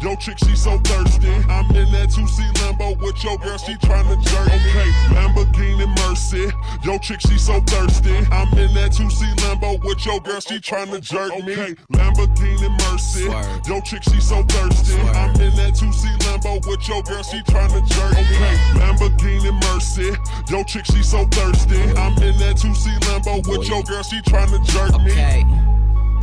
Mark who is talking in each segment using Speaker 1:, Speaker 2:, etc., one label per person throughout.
Speaker 1: Yo, chick, she so thirsty. I'm in that 2C Lambo with your girl, she tryna jerk. Okay, Lamborghini Mercy. Yo, chick, she so thirsty. I'm in that 2C Lambo with your girl, she tryna jerk me. Okay, Lamborghini Mercy. Yo, chick, she so thirsty. I'm in that 2C Lambo with your girl, she tryna jerk me. Okay, Lamborghini Mercy. Yo, chick, she so thirsty. I'm in that 2C Lambo with your girl, she tryna jerk me.
Speaker 2: Okay.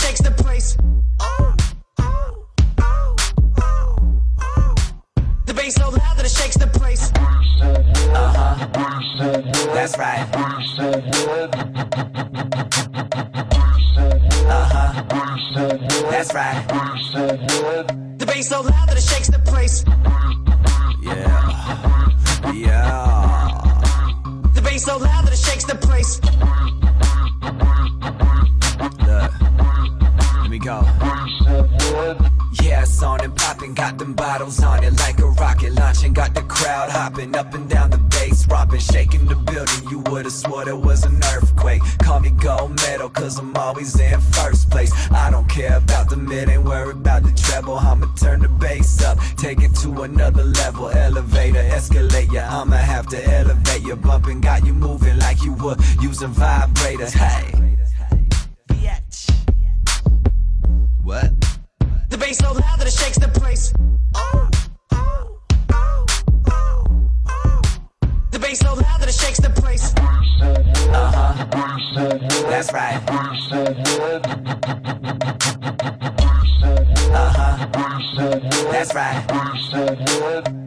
Speaker 3: Shakes the place. The bass so loud that it shakes the place. Uh huh.
Speaker 2: That's right. Uh-huh. That's right.
Speaker 3: The bass so loud that it shakes the place.
Speaker 2: Yeah. Yeah.
Speaker 3: The bass so loud that it shakes the place.
Speaker 2: Popping, got them bottles on it like a rocket launching. Got the crowd hopping up and down the bass, romping, shaking the building. You would've swore there was an earthquake. Call me gold medal, cause I'm always in first place. I don't care about the mid, ain't worried about the treble. I'ma turn the bass up, take it to another level. Elevator, escalate ya, I'ma have to elevate you. Bumping, got you moving like you were using vibrators. Hey.
Speaker 3: Bass so loud that it shakes the place. Uh huh.
Speaker 2: That's right. Uh huh. That's right.